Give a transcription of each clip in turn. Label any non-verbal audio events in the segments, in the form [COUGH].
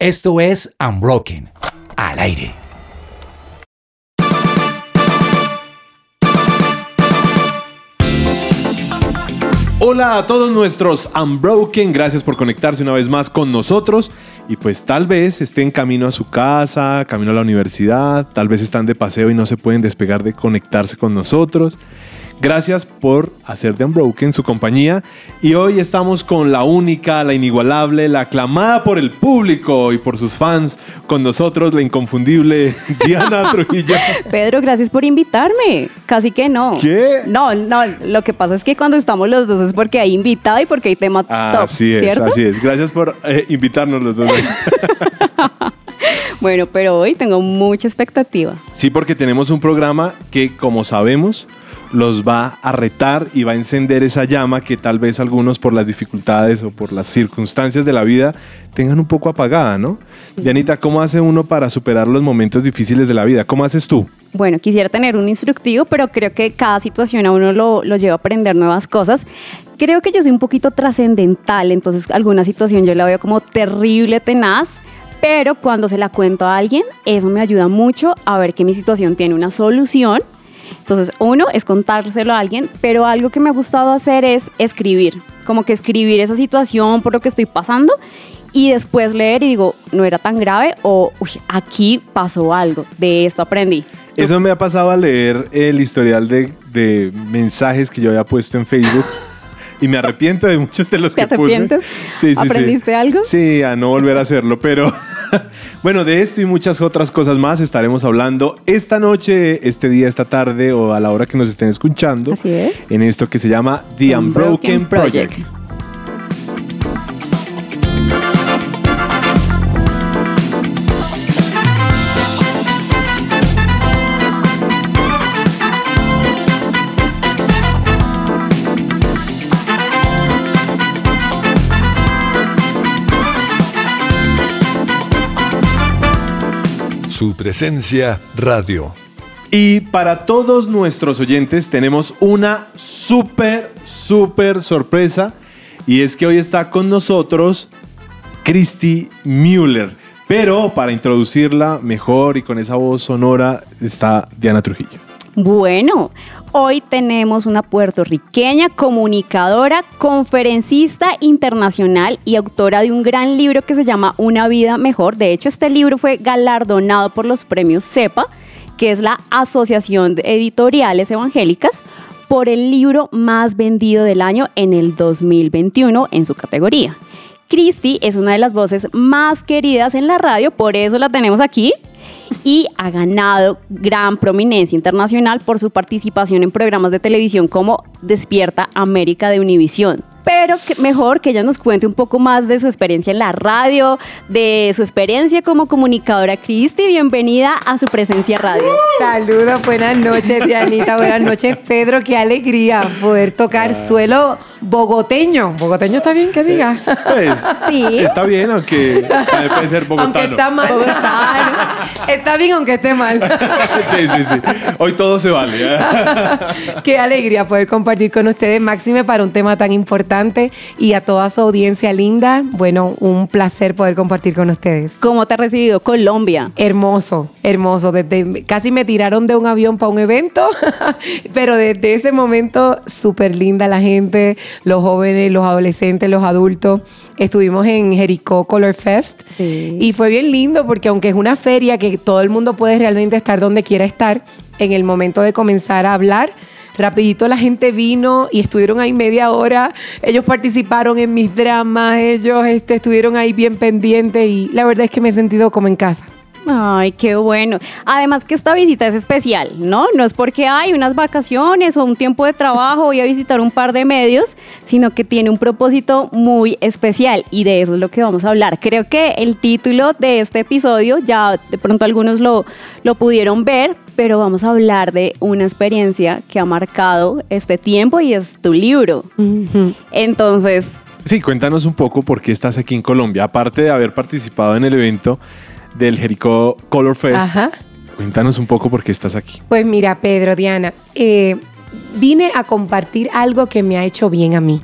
Esto es Unbroken, al aire. Hola a todos nuestros Unbroken, gracias por conectarse una vez más con nosotros y pues tal vez estén camino a su casa, camino a la universidad, tal vez están de paseo y no se pueden despegar de conectarse con nosotros. Gracias por hacer de Unbroken su compañía. Y hoy estamos con la única, la inigualable, la aclamada por el público y por sus fans. Con nosotros, la inconfundible [LAUGHS] Diana Trujillo. Pedro, gracias por invitarme. Casi que no. ¿Qué? No, no. Lo que pasa es que cuando estamos los dos es porque hay invitado y porque hay tema top. Así es, ¿cierto? así es. Gracias por eh, invitarnos los dos. [LAUGHS] Bueno, pero hoy tengo mucha expectativa. Sí, porque tenemos un programa que, como sabemos, los va a retar y va a encender esa llama que tal vez algunos por las dificultades o por las circunstancias de la vida tengan un poco apagada, ¿no? Dianita, ¿cómo hace uno para superar los momentos difíciles de la vida? ¿Cómo haces tú? Bueno, quisiera tener un instructivo, pero creo que cada situación a uno lo, lo lleva a aprender nuevas cosas. Creo que yo soy un poquito trascendental, entonces alguna situación yo la veo como terrible, tenaz, pero cuando se la cuento a alguien, eso me ayuda mucho a ver que mi situación tiene una solución. Entonces, uno es contárselo a alguien, pero algo que me ha gustado hacer es escribir, como que escribir esa situación por lo que estoy pasando y después leer y digo, no era tan grave o "Uy, aquí pasó algo, de esto aprendí. Eso me ha pasado a leer el historial de, de mensajes que yo había puesto en Facebook. Y me arrepiento de muchos de los ¿Te que puse. sí, sí. ¿Aprendiste algo? Sí, a no volver a hacerlo, pero [LAUGHS] bueno, de esto y muchas otras cosas más estaremos hablando esta noche, este día, esta tarde o a la hora que nos estén escuchando. Así es. En esto que se llama The Unbroken, Unbroken Project. Project. Su presencia radio. Y para todos nuestros oyentes tenemos una súper, súper sorpresa. Y es que hoy está con nosotros Christy Müller. Pero para introducirla mejor y con esa voz sonora está Diana Trujillo. Bueno, hoy tenemos una puertorriqueña comunicadora, conferencista internacional y autora de un gran libro que se llama Una vida mejor. De hecho, este libro fue galardonado por los premios CEPA, que es la Asociación de Editoriales Evangélicas, por el libro más vendido del año en el 2021 en su categoría. Christy es una de las voces más queridas en la radio, por eso la tenemos aquí y ha ganado gran prominencia internacional por su participación en programas de televisión como Despierta América de Univisión. Pero que mejor que ella nos cuente un poco más de su experiencia en la radio, de su experiencia como comunicadora. Cristi, bienvenida a su presencia radio. Saludos, buenas noches, Dianita, buenas noches, Pedro. Qué alegría poder tocar suelo bogoteño. ¿Bogoteño está bien que diga? Pues, Sí. está bien, aunque puede ser bogotano. Aunque está mal. Bogotano. está bien aunque esté mal. [LAUGHS] sí, sí, sí. Hoy todo se vale. ¿eh? Qué alegría poder compartir con ustedes, máxime para un tema tan importante y a toda su audiencia linda. Bueno, un placer poder compartir con ustedes. ¿Cómo te ha recibido Colombia? Hermoso, hermoso. Desde, casi me tiraron de un avión para un evento, [LAUGHS] pero desde ese momento súper linda la gente, los jóvenes, los adolescentes, los adultos. Estuvimos en Jericó Color Fest Sí. y fue bien lindo porque aunque es una feria que todo el mundo puede realmente estar donde quiera estar, en el momento de comenzar a hablar, Rapidito la gente vino y estuvieron ahí media hora. Ellos participaron en mis dramas, ellos este, estuvieron ahí bien pendientes y la verdad es que me he sentido como en casa. Ay, qué bueno. Además que esta visita es especial, ¿no? No es porque hay unas vacaciones o un tiempo de trabajo, voy a visitar un par de medios, sino que tiene un propósito muy especial y de eso es lo que vamos a hablar. Creo que el título de este episodio, ya de pronto algunos lo, lo pudieron ver, pero vamos a hablar de una experiencia que ha marcado este tiempo y es tu libro. Entonces, Sí, cuéntanos un poco por qué estás aquí en Colombia. Aparte de haber participado en el evento del Jericó Color Fest, Ajá. cuéntanos un poco por qué estás aquí. Pues mira, Pedro, Diana, eh, vine a compartir algo que me ha hecho bien a mí.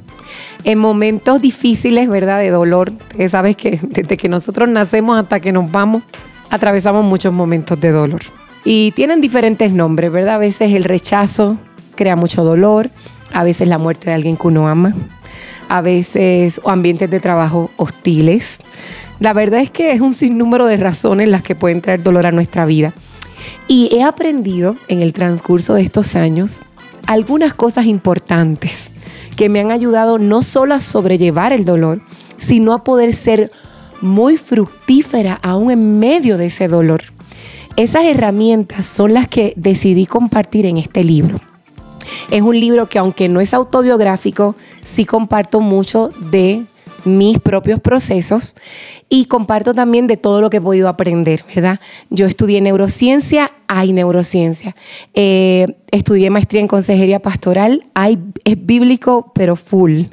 En momentos difíciles, ¿verdad? De dolor. Sabes que [LAUGHS] desde que nosotros nacemos hasta que nos vamos, atravesamos muchos momentos de dolor. Y tienen diferentes nombres, ¿verdad? A veces el rechazo crea mucho dolor, a veces la muerte de alguien que uno ama, a veces o ambientes de trabajo hostiles. La verdad es que es un sinnúmero de razones las que pueden traer dolor a nuestra vida. Y he aprendido en el transcurso de estos años algunas cosas importantes que me han ayudado no solo a sobrellevar el dolor, sino a poder ser muy fructífera aún en medio de ese dolor. Esas herramientas son las que decidí compartir en este libro. Es un libro que aunque no es autobiográfico, sí comparto mucho de mis propios procesos y comparto también de todo lo que he podido aprender, ¿verdad? Yo estudié neurociencia, hay neurociencia. Eh, estudié maestría en consejería pastoral, hay, es bíblico, pero full.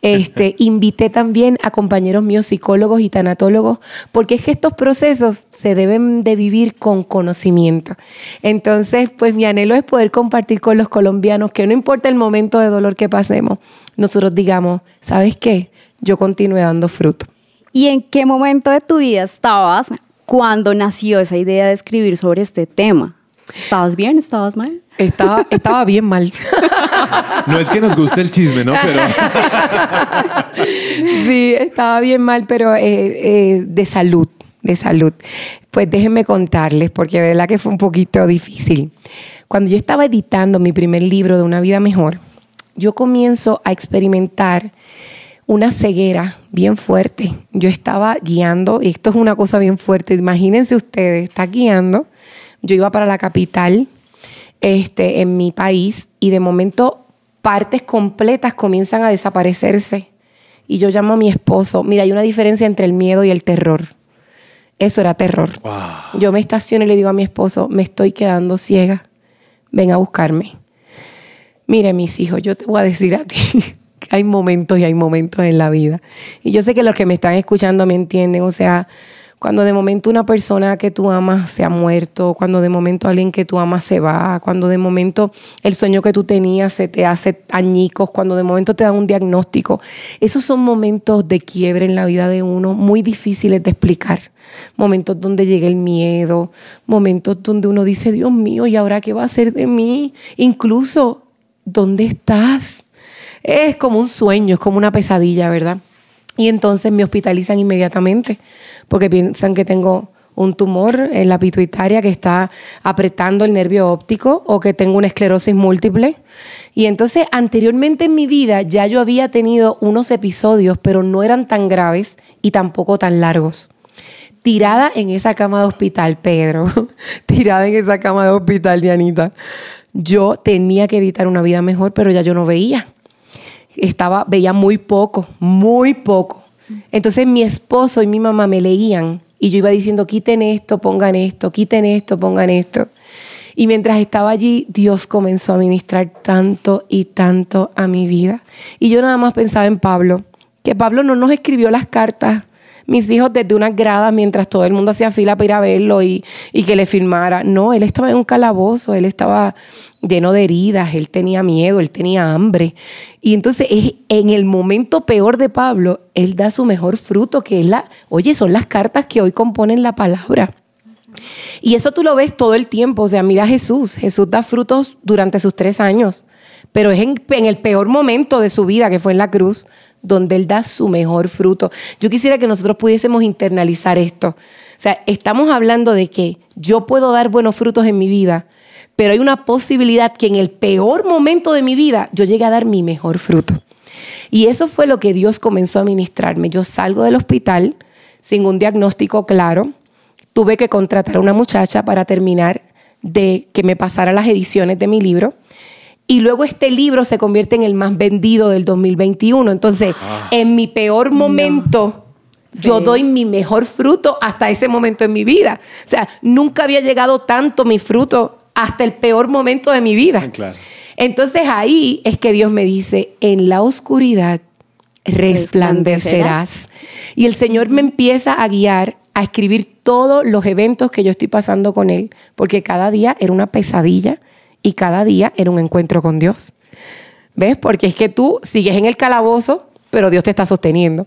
Este, [LAUGHS] invité también a compañeros míos psicólogos y tanatólogos, porque es que estos procesos se deben de vivir con conocimiento. Entonces, pues mi anhelo es poder compartir con los colombianos que no importa el momento de dolor que pasemos, nosotros digamos, ¿sabes qué? Yo continué dando fruto. ¿Y en qué momento de tu vida estabas cuando nació esa idea de escribir sobre este tema? ¿Estabas bien? ¿Estabas mal? Estaba, [LAUGHS] estaba bien mal. No es que nos guste el chisme, ¿no? Pero [LAUGHS] sí, estaba bien mal, pero eh, eh, de salud, de salud. Pues déjenme contarles, porque de verdad que fue un poquito difícil. Cuando yo estaba editando mi primer libro de Una vida mejor, yo comienzo a experimentar una ceguera bien fuerte. Yo estaba guiando, y esto es una cosa bien fuerte, imagínense ustedes, está guiando, yo iba para la capital este, en mi país y de momento partes completas comienzan a desaparecerse. Y yo llamo a mi esposo, mira, hay una diferencia entre el miedo y el terror. Eso era terror. Yo me estaciono y le digo a mi esposo, me estoy quedando ciega, ven a buscarme. Mire, mis hijos, yo te voy a decir a ti, hay momentos y hay momentos en la vida. Y yo sé que los que me están escuchando me entienden, o sea, cuando de momento una persona que tú amas se ha muerto, cuando de momento alguien que tú amas se va, cuando de momento el sueño que tú tenías se te hace añicos, cuando de momento te dan un diagnóstico. Esos son momentos de quiebre en la vida de uno muy difíciles de explicar. Momentos donde llega el miedo, momentos donde uno dice, Dios mío, ¿y ahora qué va a hacer de mí? Incluso, ¿dónde estás? Es como un sueño, es como una pesadilla, ¿verdad? Y entonces me hospitalizan inmediatamente porque piensan que tengo un tumor en la pituitaria que está apretando el nervio óptico o que tengo una esclerosis múltiple. Y entonces anteriormente en mi vida ya yo había tenido unos episodios, pero no eran tan graves y tampoco tan largos. Tirada en esa cama de hospital, Pedro, [LAUGHS] tirada en esa cama de hospital, Dianita, yo tenía que evitar una vida mejor, pero ya yo no veía estaba, veía muy poco, muy poco. Entonces mi esposo y mi mamá me leían y yo iba diciendo, quiten esto, pongan esto, quiten esto, pongan esto. Y mientras estaba allí, Dios comenzó a ministrar tanto y tanto a mi vida. Y yo nada más pensaba en Pablo, que Pablo no nos escribió las cartas mis hijos desde unas gradas mientras todo el mundo hacía fila para ir a verlo y, que le filmara. No, él estaba en un calabozo, él estaba lleno de heridas, él tenía miedo, él tenía hambre. Y entonces en el momento peor de Pablo, él da su mejor fruto, que es la, oye, son las cartas que hoy componen la palabra. Y eso tú lo ves todo el tiempo. O sea, mira a Jesús. Jesús da frutos durante sus tres años, pero es en, en el peor momento de su vida, que fue en la cruz, donde Él da su mejor fruto. Yo quisiera que nosotros pudiésemos internalizar esto. O sea, estamos hablando de que yo puedo dar buenos frutos en mi vida, pero hay una posibilidad que en el peor momento de mi vida yo llegue a dar mi mejor fruto. Y eso fue lo que Dios comenzó a ministrarme. Yo salgo del hospital sin un diagnóstico claro. Tuve que contratar a una muchacha para terminar de que me pasara las ediciones de mi libro y luego este libro se convierte en el más vendido del 2021. Entonces, ah. en mi peor momento, yo doy mi mejor fruto hasta ese momento en mi vida. O sea, nunca había llegado tanto mi fruto hasta el peor momento de mi vida. Entonces ahí es que Dios me dice, en la oscuridad resplandecerás. Y el Señor me empieza a guiar a escribir todos los eventos que yo estoy pasando con Él, porque cada día era una pesadilla y cada día era un encuentro con Dios. ¿Ves? Porque es que tú sigues en el calabozo, pero Dios te está sosteniendo.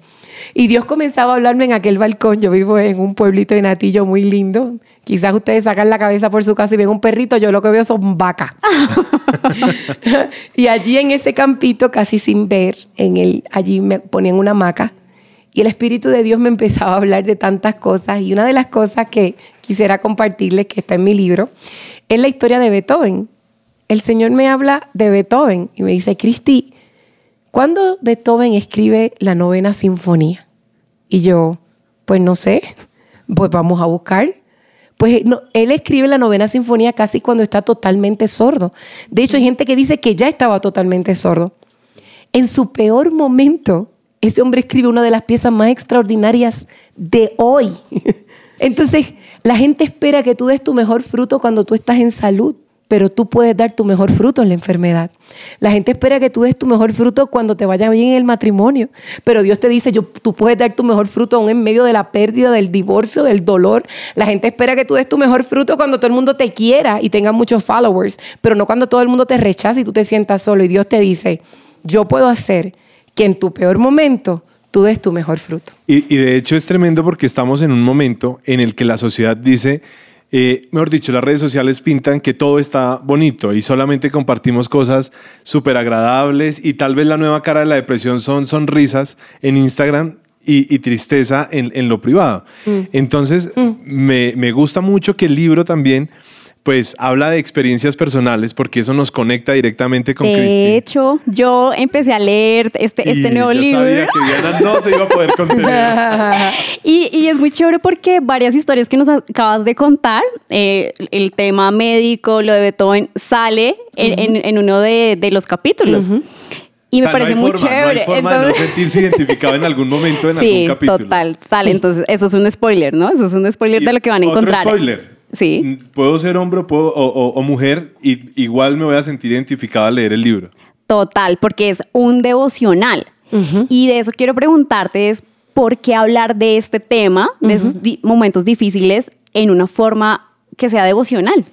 Y Dios comenzaba a hablarme en aquel balcón. Yo vivo en un pueblito de Natillo muy lindo. Quizás ustedes sacan la cabeza por su casa y ven un perrito, yo lo que veo son vacas. [LAUGHS] y allí en ese campito, casi sin ver, en el, allí me ponían una hamaca y el Espíritu de Dios me empezaba a hablar de tantas cosas. Y una de las cosas que quisiera compartirles, que está en mi libro, es la historia de Beethoven. El Señor me habla de Beethoven y me dice, Cristi, ¿cuándo Beethoven escribe la novena sinfonía? Y yo, pues no sé, pues vamos a buscar. Pues él escribe la novena sinfonía casi cuando está totalmente sordo. De hecho, hay gente que dice que ya estaba totalmente sordo. En su peor momento, ese hombre escribe una de las piezas más extraordinarias de hoy. [LAUGHS] Entonces, la gente espera que tú des tu mejor fruto cuando tú estás en salud, pero tú puedes dar tu mejor fruto en la enfermedad. La gente espera que tú des tu mejor fruto cuando te vaya bien en el matrimonio, pero Dios te dice, yo, tú puedes dar tu mejor fruto aún en medio de la pérdida, del divorcio, del dolor. La gente espera que tú des tu mejor fruto cuando todo el mundo te quiera y tenga muchos followers, pero no cuando todo el mundo te rechaza y tú te sientas solo. Y Dios te dice, yo puedo hacer que en tu peor momento tú des tu mejor fruto. Y, de hecho es tremendo porque estamos en un momento en el que la sociedad dice, eh, mejor dicho, las redes sociales pintan que todo está bonito y solamente compartimos cosas súper agradables y tal vez la nueva cara de la depresión son sonrisas en Instagram y, tristeza en, lo privado. Mm. Entonces, mm. Me, me gusta mucho que el libro también pues habla de experiencias personales porque eso nos conecta directamente con Cristi. De hecho, yo empecé a leer este, este nuevo yo libro. Sabía que Diana no se iba a poder [LAUGHS] contener. y, y, es muy chévere porque varias historias que nos acabas de contar, eh, el tema médico, lo de Beethoven, sale en, en, uno de, de, los capítulos. Y me parece muy chévere. No hay forma de no sentirse identificado en algún momento en [LAUGHS] algún capítulo. Total, total. Entonces, eso es un spoiler, ¿no? Eso es un spoiler de lo que van a encontrar. Otro spoiler. Sí. Puedo ser hombre o, mujer y igual me voy a sentir identificada al leer el libro. Total, porque es un devocional. Y de eso quiero preguntarte es, ¿por qué hablar de este tema, de esos momentos difíciles, en una forma que sea devocional?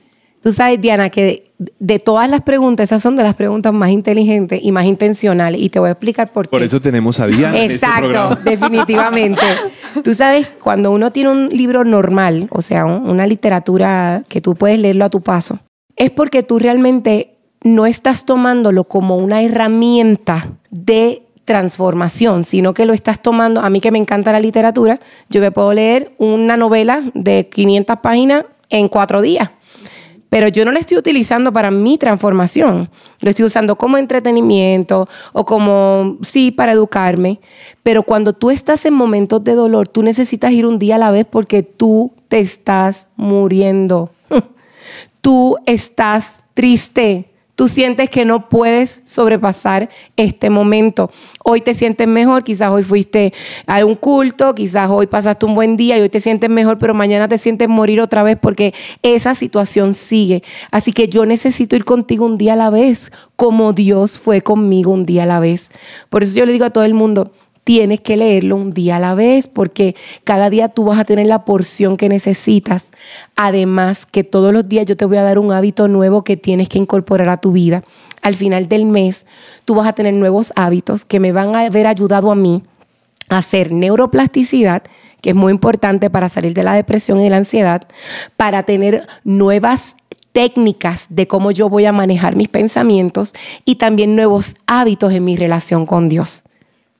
Tú sabes, Diana, que de, todas las preguntas, esas son de las preguntas más inteligentes y más intencionales. Y te voy a explicar por qué. Por eso tenemos a Diana. Este Exacto, [LAUGHS] definitivamente. tú sabes, cuando uno tiene un libro normal, o sea, una literatura que tú puedes leerlo a tu paso, es porque tú realmente no estás tomándolo como una herramienta de transformación, sino que lo estás tomando, a mí que me encanta la literatura, yo me puedo leer una novela de 500 páginas en cuatro días pero yo no lo estoy utilizando para mi transformación. Lo estoy usando como entretenimiento o como, sí, para educarme. Pero cuando tú estás en momentos de dolor, tú necesitas ir un día a la vez porque tú te estás muriendo. [LAUGHS] Tú estás triste tú sientes que no puedes sobrepasar este momento. Hoy te sientes mejor, quizás hoy fuiste a un culto, quizás hoy pasaste un buen día y hoy te sientes mejor, pero mañana te sientes morir otra vez porque esa situación sigue. Así que yo necesito ir contigo un día a la vez, como Dios fue conmigo un día a la vez. Por eso yo le digo a todo el mundo, tienes que leerlo un día a la vez, porque cada día tú vas a tener la porción que necesitas. Además, que todos los días yo te voy a dar un hábito nuevo que tienes que incorporar a tu vida. Al final del mes, tú vas a tener nuevos hábitos que me van a haber ayudado a mí a hacer neuroplasticidad, que es muy importante para salir de la depresión y la ansiedad, para tener nuevas técnicas de cómo yo voy a manejar mis pensamientos y también nuevos hábitos en mi relación con Dios.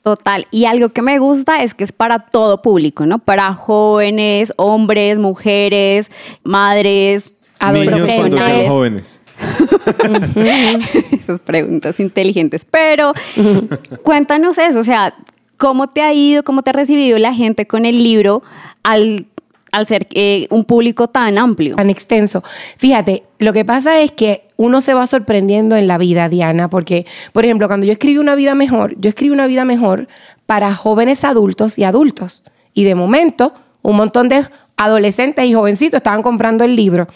Total. Y algo que me gusta es que es para todo público, ¿no? Para jóvenes, hombres, mujeres, madres, adolescentes. jóvenes. [LAUGHS] Esas preguntas inteligentes. Pero [LAUGHS] cuéntanos eso, o sea, ¿cómo te ha ido, cómo te ha recibido la gente con el libro al al ser eh, un público tan amplio. Tan extenso. Fíjate, lo que pasa es que uno se va sorprendiendo en la vida, Diana, porque, por ejemplo, cuando yo escribí Una vida mejor, yo escribí Una vida mejor para jóvenes adultos y adultos. Y de momento, un montón de adolescentes y jovencitos estaban comprando el libro.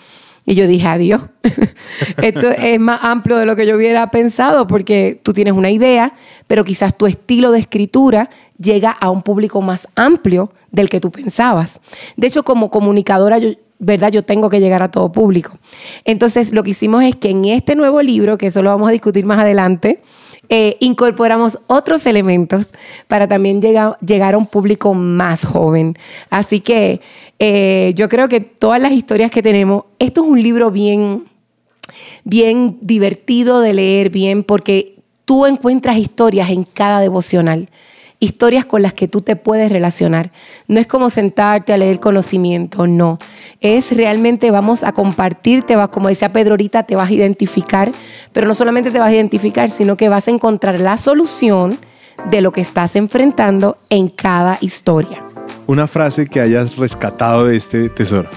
Y yo dije, adiós. [LAUGHS] Esto es más amplio de lo que yo hubiera pensado porque tú tienes una idea, pero quizás tu estilo de escritura llega a un público más amplio del que tú pensabas. De hecho, como comunicadora, yo, ¿verdad? Yo tengo que llegar a todo público. Entonces, lo que hicimos es que en este nuevo libro, que eso lo vamos a discutir más adelante, eh, incorporamos otros elementos para también llegar, a un público más joven. Así que eh, yo creo que todas las historias que tenemos, esto es un libro bien, bien divertido de leer, bien, porque tú encuentras historias en cada devocional historias con las que tú te puedes relacionar. No es como sentarte a leer conocimiento, no. Es realmente vamos a compartir, te vas, como decía Pedro ahorita, te vas a identificar, pero no solamente te vas a identificar, sino que vas a encontrar la solución de lo que estás enfrentando en cada historia. Una frase que hayas rescatado de este tesoro.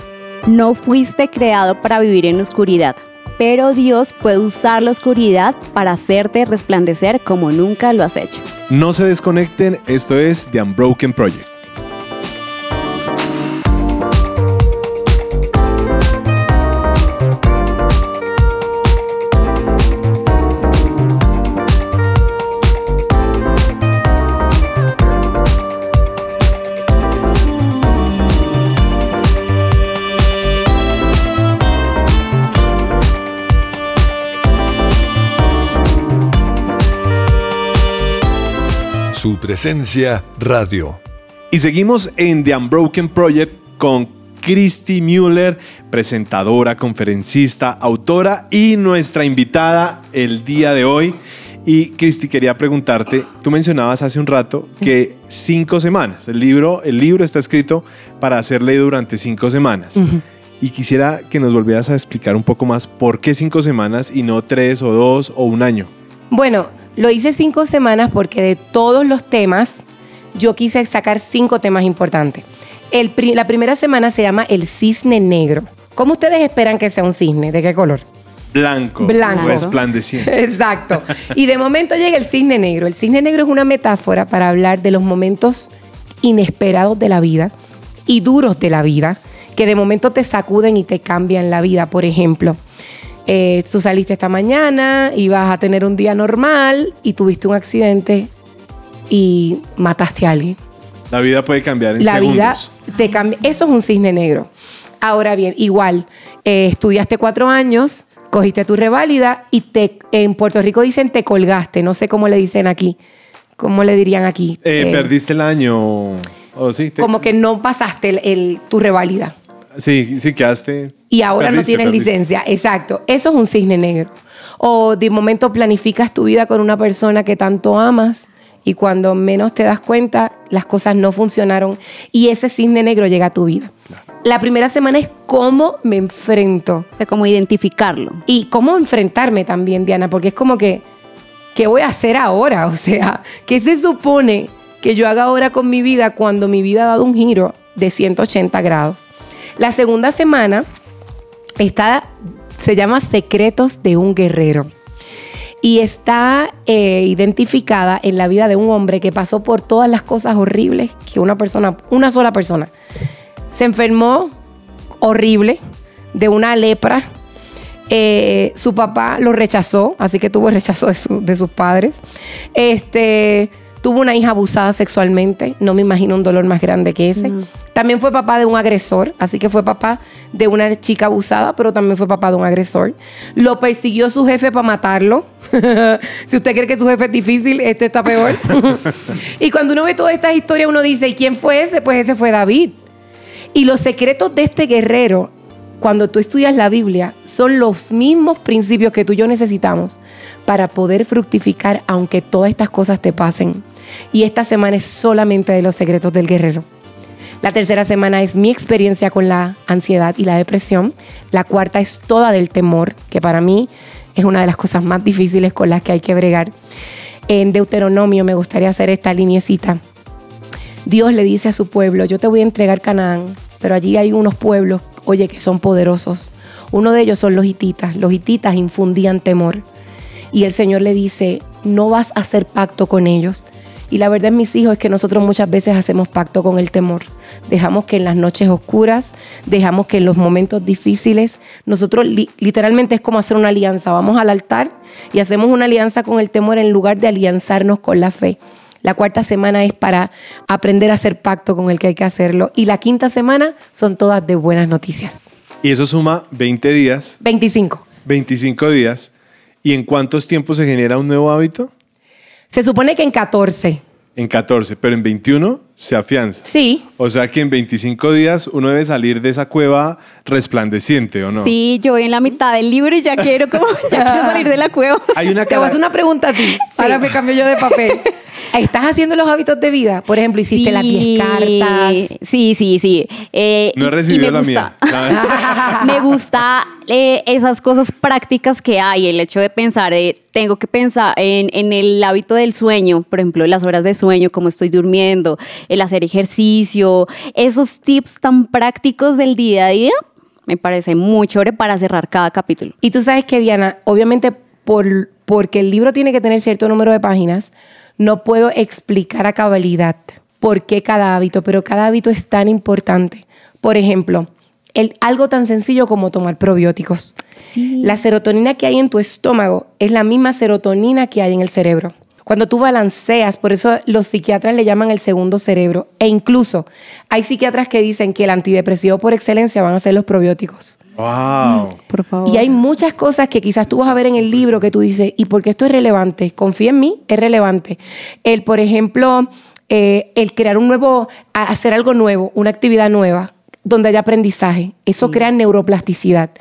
No fuiste creado para vivir en oscuridad, pero Dios puede usar la oscuridad para hacerte resplandecer como nunca lo has hecho. No se desconecten, esto es The Unbroken Project. Su presencia radio. Y seguimos en The Unbroken Project con Christy Mueller, presentadora, conferencista, autora y nuestra invitada el día de hoy. Y Christy, quería preguntarte, tú mencionabas hace un rato que cinco semanas, el libro, el libro está escrito para ser leído durante cinco semanas. Y quisiera que nos volvieras a explicar un poco más por qué cinco semanas y no tres o dos o un año. Bueno, lo hice cinco semanas porque de todos los temas, yo quise sacar cinco temas importantes. El la primera semana se llama El Cisne Negro. ¿Cómo ustedes esperan que sea un cisne? ¿De qué color? Blanco. Blanco. Resplandeciente. [LAUGHS] Exacto. Y de momento llega el cisne negro. El cisne negro es una metáfora para hablar de los momentos inesperados de la vida y duros de la vida, que de momento te sacuden y te cambian la vida. Por ejemplo, eh, tú saliste esta mañana y vas a tener un día normal y tuviste un accidente y mataste a alguien. La vida puede cambiar en La segundos. vida te cambia. Eso es un cisne negro. Ahora bien, igual, eh, estudiaste cuatro años, cogiste tu reválida y te, en Puerto Rico dicen te colgaste. No sé cómo le dicen aquí. ¿Cómo le dirían aquí? Eh, Eh, perdiste el año. o sí, te- como que no pasaste el, el- tu reválida. Sí, sí, quedaste. y ahora no tienes perdiste. licencia. Exacto. Eso es un cisne negro. O de momento planificas tu vida con una persona que tanto amas y cuando menos te das cuenta, las cosas no funcionaron y ese cisne negro llega a tu vida. La primera semana es cómo me enfrento O sea, como identificarlo. y cómo enfrentarme también, Diana, porque es como que, ¿qué voy a hacer ahora? [LAUGHS] O sea, ¿qué se supone que yo haga ahora con mi vida cuando mi vida ha dado un giro de 180 grados? La segunda semana está, se llama Secretos de un Guerrero. Y está eh, identificada en la vida de un hombre que pasó por todas las cosas horribles que una persona, una sola persona, se enfermó horrible de una lepra. Eh, su papá lo rechazó, así que tuvo el rechazo de, de sus padres. Este, tuvo una hija abusada sexualmente, no me imagino un dolor más grande que ese. También fue papá de un agresor, así que fue papá de una chica abusada, pero también fue papá de un agresor. Lo persiguió su jefe para matarlo. [LAUGHS] si usted cree que su jefe es difícil, este está peor. [LAUGHS] y cuando uno ve todas estas historias, uno dice, ¿y quién fue ese? Pues ese fue David. Y los secretos de este guerrero, cuando tú estudias la Biblia, son los mismos principios que tú y yo necesitamos para poder fructificar aunque todas estas cosas te pasen. Y esta semana es solamente de los secretos del guerrero. La tercera semana es mi experiencia con la ansiedad y la depresión. La cuarta es toda del temor, que para mí es una de las cosas más difíciles con las que hay que bregar. En Deuteronomio me gustaría hacer esta liniecita. Dios le dice a su pueblo, yo te voy a entregar Canaán, pero allí hay unos pueblos, oye, que son poderosos. Uno de ellos son los hititas. Los hititas infundían temor. Y el Señor le dice, no vas a hacer pacto con ellos. Y la verdad, mis hijos, es que nosotros muchas veces hacemos pacto con el temor. Dejamos que en las noches oscuras, dejamos que en los momentos difíciles, nosotros li- literalmente es como hacer una alianza. Vamos al altar y hacemos una alianza con el temor en lugar de alianzarnos con la fe. La cuarta semana es para aprender a hacer pacto con el que hay que hacerlo. Y la quinta semana son todas de buenas noticias. Y eso suma 20 días, 25. 25 días. ¿Y en cuántos tiempos se genera un nuevo hábito? Se supone que en 14. En 14, pero en 21 se afianza. Sí. O sea que en 25 días uno debe salir de esa cueva resplandeciente, ¿o no? Sí, yo voy en la mitad del libro y ya quiero como ya quiero salir de la cueva. Hay una Te voy a hacer una pregunta a ti. Ahora me cambio yo de papel. [LAUGHS] ¿Estás haciendo los hábitos de vida? Por ejemplo, hiciste las 10 cartas. Sí, sí, sí. Eh, No he recibido me la gusta- mía. [LAUGHS] [LAUGHS] me gusta eh, esas cosas prácticas que hay, el hecho de pensar, eh, tengo que pensar en, en el hábito del sueño, por ejemplo, las horas de sueño, cómo estoy durmiendo, el hacer ejercicio, esos tips tan prácticos del día a día, me parece muy chévere para cerrar cada capítulo. Y tú sabes que, Diana, obviamente por, porque el libro tiene que tener cierto número de páginas, no puedo explicar a cabalidad por qué cada hábito, pero cada hábito es tan importante. Por ejemplo, el, algo tan sencillo como tomar probióticos. La serotonina que hay en tu estómago es la misma serotonina que hay en el cerebro. Cuando tú balanceas, por eso los psiquiatras le llaman el segundo cerebro. E incluso hay psiquiatras que dicen que el antidepresivo por excelencia van a ser los probióticos. ¡Wow! Por favor. Y hay muchas cosas que quizás tú vas a ver en el libro que tú dices, ¿y por qué esto es relevante? Confía en mí, es relevante. El, por ejemplo, eh, el crear un nuevo, hacer algo nuevo, una actividad nueva, donde haya aprendizaje, eso crea neuroplasticidad.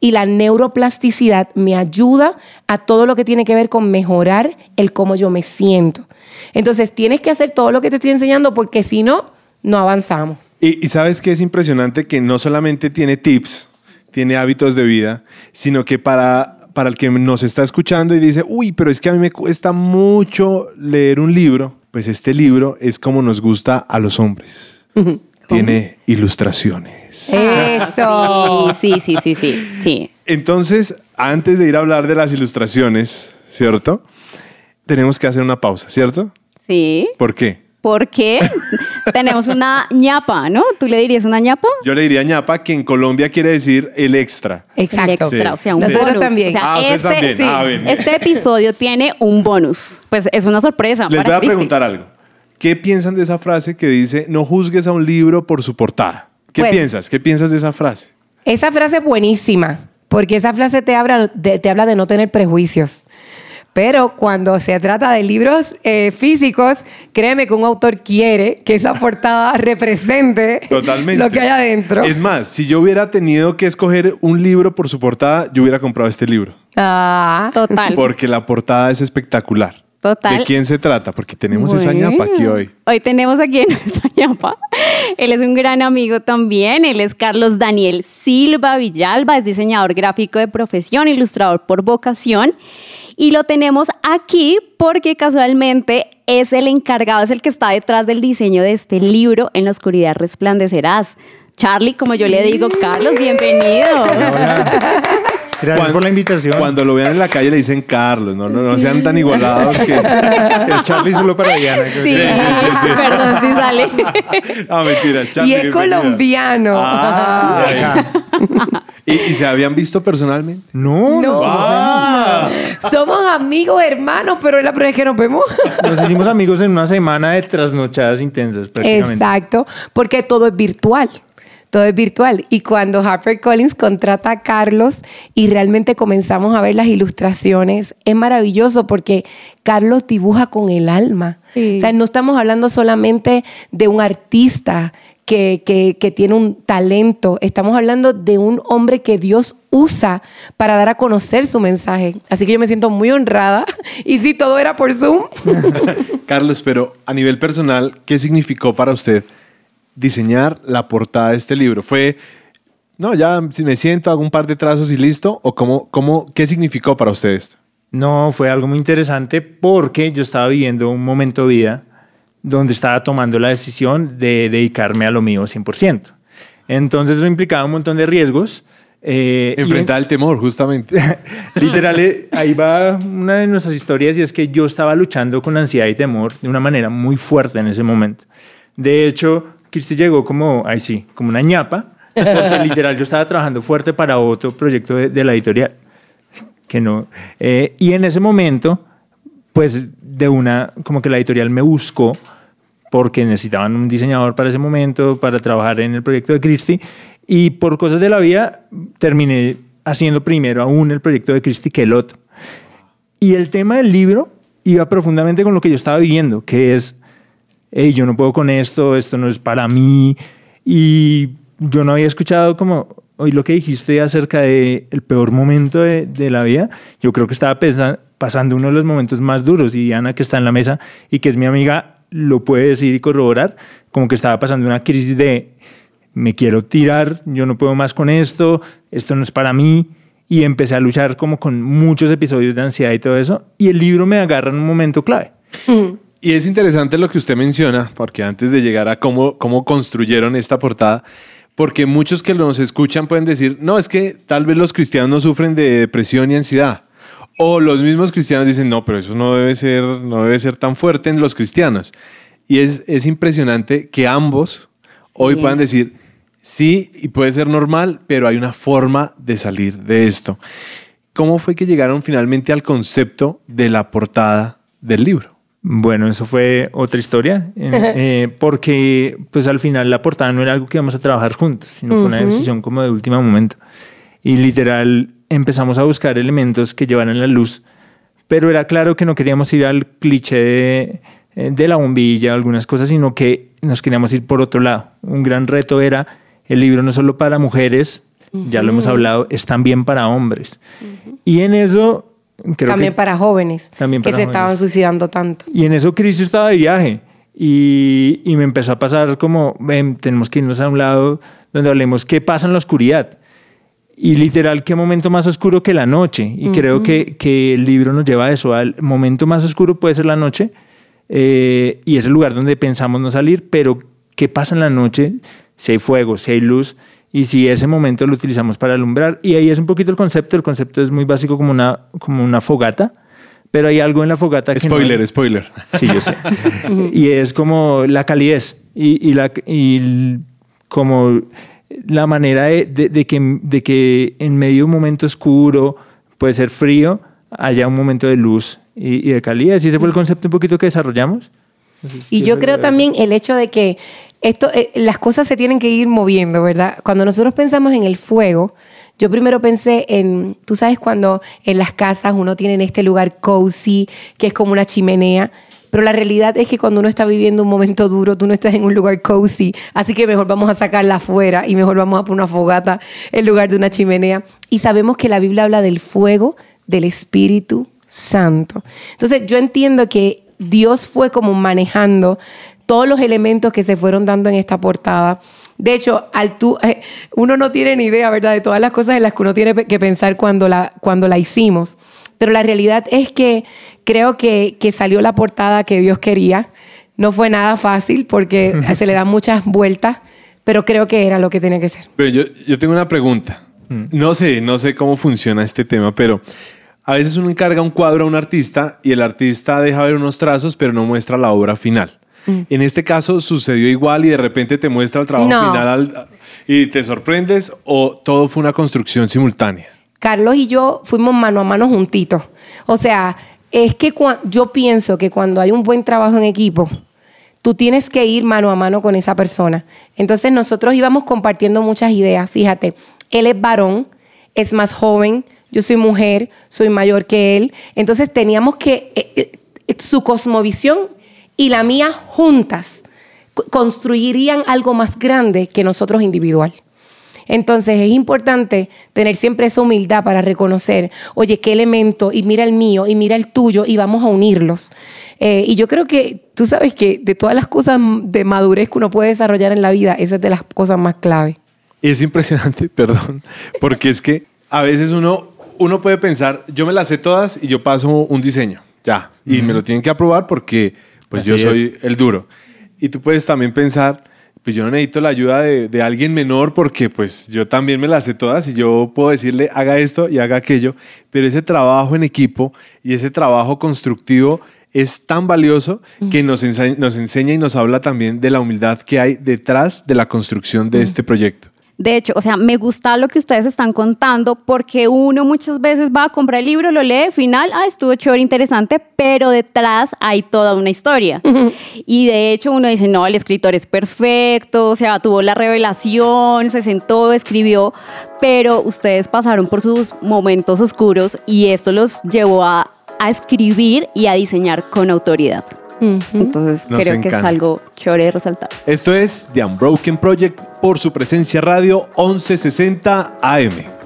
Y la neuroplasticidad me ayuda a todo lo que tiene que ver con mejorar el cómo yo me siento. Entonces, tienes que hacer todo lo que te estoy enseñando porque si no, no avanzamos. Y, y sabes que es impresionante que no solamente tiene tips, tiene hábitos de vida, sino que para, para el que nos está escuchando y dice, uy, pero es que a mí me cuesta mucho leer un libro, pues este libro es como nos gusta a los hombres. Tiene ilustraciones. Eso. [LAUGHS] Sí, sí, sí, sí, sí. Entonces, antes de ir a hablar de las ilustraciones, ¿cierto? Tenemos que hacer una pausa, ¿cierto? Sí. ¿Por qué? Porque [LAUGHS] tenemos una ñapa, ¿no? ¿Tú le dirías una ñapa? Yo le diría ñapa, que en Colombia quiere decir el extra. Exacto. El extra, Sí. o sea, un Nosotros bonus. también. O sea, Ah, este, también. sí, Ah, bien. este episodio tiene un bonus. Pues es una sorpresa. Les para voy a preguntar algo. ¿Qué piensan de esa frase que dice no juzgues a un libro por su portada? ¿Qué Pues- piensas? ¿Qué piensas de esa frase? Esa frase es buenísima, porque esa frase te habla de, te habla de no tener prejuicios. Pero cuando se trata de libros eh, físicos, créeme que un autor quiere que esa portada [LAUGHS] represente Totalmente. lo que hay adentro. Es más, si yo hubiera tenido que escoger un libro por su portada, yo hubiera comprado este libro. Ah, Total. Porque la portada es espectacular. Total. ¿De quién se trata? Porque tenemos esa Bueno, ñapa aquí hoy. Hoy tenemos aquí a [LAUGHS] nuestra ñapa. Él es un gran amigo también. Él es Carlos Daniel Silva Villalba, es diseñador gráfico de profesión, ilustrador por vocación. Y lo tenemos aquí porque casualmente es el encargado, es el que está detrás del diseño de este libro, En la oscuridad resplandecerás. Charlie, como yo le digo, Carlos, bienvenido. [LAUGHS] Gracias Cuando- por la invitación. Cuando lo vean en la calle le dicen Carlos, no, no, no sean tan igualados que... El Charlie solo para Diana. Sí, sí, sí. [LAUGHS] perdón si sale. [LAUGHS] ah, mentira. y Charlie, es bienvenida. colombiano. Ah. ¿Y, y se habían visto personalmente? No, No. Ah. Somos amigos, hermanos, pero es la primera vez que nos vemos. [LAUGHS] nos hicimos amigos en una semana de trasnochadas intensas prácticamente. Exacto, porque todo es virtual. Todo es virtual. Y cuando HarperCollins contrata a Carlos y realmente comenzamos a ver las ilustraciones, es maravilloso porque Carlos dibuja con el alma. Sí. O sea, no estamos hablando solamente de un artista que, que- que tiene un talento, estamos hablando de un hombre que Dios usa para dar a conocer su mensaje. Así que yo me siento muy honrada. [LAUGHS] Y si todo era por Zoom. [LAUGHS] Carlos, pero a nivel personal, ¿qué significó para usted diseñar la portada de este libro? ¿Fue, no, ya si me siento, hago un par de trazos y listo? ¿O cómo, cómo, qué significó para usted esto? No, fue algo muy interesante porque yo estaba viviendo un momento de vida donde estaba tomando la decisión de dedicarme a lo mío 100%. Entonces eso implicaba un montón de riesgos. eh, Enfrentar el temor, justamente. [LAUGHS] Literal, eh, ahí va una de nuestras historias y es que yo estaba luchando con ansiedad y temor de una manera muy fuerte en ese momento. De hecho, Cristi llegó como, ahí sí, como una ñapa, porque [LAUGHS] literal yo estaba trabajando fuerte para otro proyecto de, de la editorial, que no. eh, y en ese momento, pues de una, como que la editorial me buscó porque necesitaban un diseñador para ese momento, para trabajar en el proyecto de Cristi. Y por cosas de la vida terminé haciendo primero aún el proyecto de Christy que el otro. Y el tema del libro iba profundamente con lo que yo estaba viviendo, que es, hey, yo no puedo con esto, esto no es para mí. Y yo no había escuchado como hoy lo que dijiste acerca de el peor momento de, de la vida. Yo creo que estaba pesa- pasando uno de los momentos más duros y Ana que está en la mesa y que es mi amiga lo puede decir y corroborar, como que estaba pasando una crisis de me quiero tirar, yo no puedo más con esto, esto no es para mí. Y empecé a luchar como con muchos episodios de ansiedad y todo eso. Y el libro me agarra en un momento clave. Y es interesante lo que usted menciona, porque antes de llegar a cómo, cómo construyeron esta portada, porque muchos que nos escuchan pueden decir, no, es que tal vez los cristianos no sufren de depresión y ansiedad. O los mismos cristianos dicen, no, pero eso no debe ser, no debe ser tan fuerte en los cristianos. Y es, es impresionante que ambos hoy puedan decir, sí, y puede ser normal, pero hay una forma de salir de esto. ¿Cómo fue que llegaron finalmente al concepto de la portada del libro? Bueno, eso fue otra historia, eh, porque pues al final la portada no era algo que íbamos a trabajar juntos, sino fue una decisión como de último momento. Y literal empezamos a buscar elementos que llevaran la luz, pero era claro que no queríamos ir al cliché de, eh, de la bombilla o algunas cosas, sino que nos queríamos ir por otro lado. Un gran reto era el libro no solo para mujeres, ya lo hemos hablado, es también para hombres. Y en eso creo También que... para jóvenes También que para se jóvenes. estaban suicidando tanto. Y en eso Cristo estaba de viaje. Y, y me empezó a pasar como, ven, tenemos que irnos a un lado donde hablemos qué pasa en la oscuridad. Y literal, qué momento más oscuro que la noche. Y creo que, que el libro nos lleva a eso, al momento más oscuro puede ser la noche. eh, y es el lugar donde pensamos no salir, pero ¿qué pasa en la noche? Si hay fuego, si hay luz. Y si ese momento lo utilizamos para alumbrar. Y ahí es un poquito el concepto. El concepto es muy básico como una, como una fogata. Pero hay algo en la fogata que no hay- Spoiler, spoiler. Sí, yo sé. [LAUGHS] y es como la calidez y, y la, y como la manera de, de- de que, de que en medio de un momento oscuro, puede ser frío, haya un momento de luz y, y de calidez. Y ese fue el concepto un poquito que desarrollamos. Y yo creo también el hecho de que esto, eh, las cosas se tienen que ir moviendo, ¿verdad? Cuando nosotros pensamos en el fuego, yo primero pensé en, tú sabes, cuando en las casas uno tiene en este lugar cozy, que es como una chimenea, pero la realidad es que cuando uno está viviendo un momento duro, tú no estás en un lugar cozy, así que mejor vamos a sacarla afuera y mejor vamos a poner una fogata en lugar de una chimenea. Y sabemos que la Biblia habla del fuego del Espíritu Santo. Entonces yo entiendo que Dios fue como manejando todos los elementos que se fueron dando en esta portada. De hecho, al tú, eh, uno no tiene ni idea, ¿verdad?, de todas las cosas en las que uno tiene que pensar cuando la, cuando la hicimos. Pero la realidad es que creo que, que salió la portada que Dios quería. No fue nada fácil porque [LAUGHS] se le dan muchas vueltas, pero creo que era lo que tenía que ser. Pero yo, yo tengo una pregunta. No sé, no sé cómo funciona este tema, pero a veces uno encarga un cuadro a un artista y el artista deja ver unos trazos, pero no muestra la obra final. En este caso sucedió igual y de repente te muestra el trabajo No. final al- y te sorprendes o todo fue una construcción simultánea. Carlos y yo fuimos mano a mano juntitos. O sea, es que yo pienso que cuando hay un buen trabajo en equipo, tú tienes que ir mano a mano con esa persona. Entonces nosotros íbamos compartiendo muchas ideas. Fíjate, él es varón, es más joven, yo soy mujer, soy mayor que él. Entonces teníamos que, eh, eh, su cosmovisión y la mía juntas co- construirían algo más grande que nosotros individual. Entonces es importante tener siempre esa humildad para reconocer, oye, qué elemento, y mira el mío, y mira el tuyo, y vamos a unirlos. Eh, y yo creo que tú sabes que de todas las cosas de madurez que uno puede desarrollar en la vida, esa es de las cosas más clave. Es impresionante, [LAUGHS] perdón, porque es que a veces uno, uno puede pensar, yo me las sé todas y yo paso un diseño, ya, y me lo tienen que aprobar porque pues Así yo es. soy el duro. Y tú puedes también pensar, pues yo no necesito la ayuda de, de alguien menor porque pues yo también me las sé todas y yo puedo decirle haga esto y haga aquello, pero ese trabajo en equipo y ese trabajo constructivo es tan valioso que nos, ensa- nos enseña y nos habla también de la humildad que hay detrás de la construcción de este proyecto. De hecho, o sea, me gusta lo que ustedes están contando porque uno muchas veces va a comprar el libro, lo lee, final, ah, estuvo chévere, interesante, pero detrás hay toda una historia. Y de hecho uno dice, no, el escritor es perfecto, o sea, tuvo la revelación, se sentó, escribió, pero ustedes pasaron por sus momentos oscuros y esto los llevó a, a escribir y a diseñar con autoridad. Entonces Nos creo que es algo chévere de resaltar. Esto es The Unbroken Project por su presencia radio 1160 AM.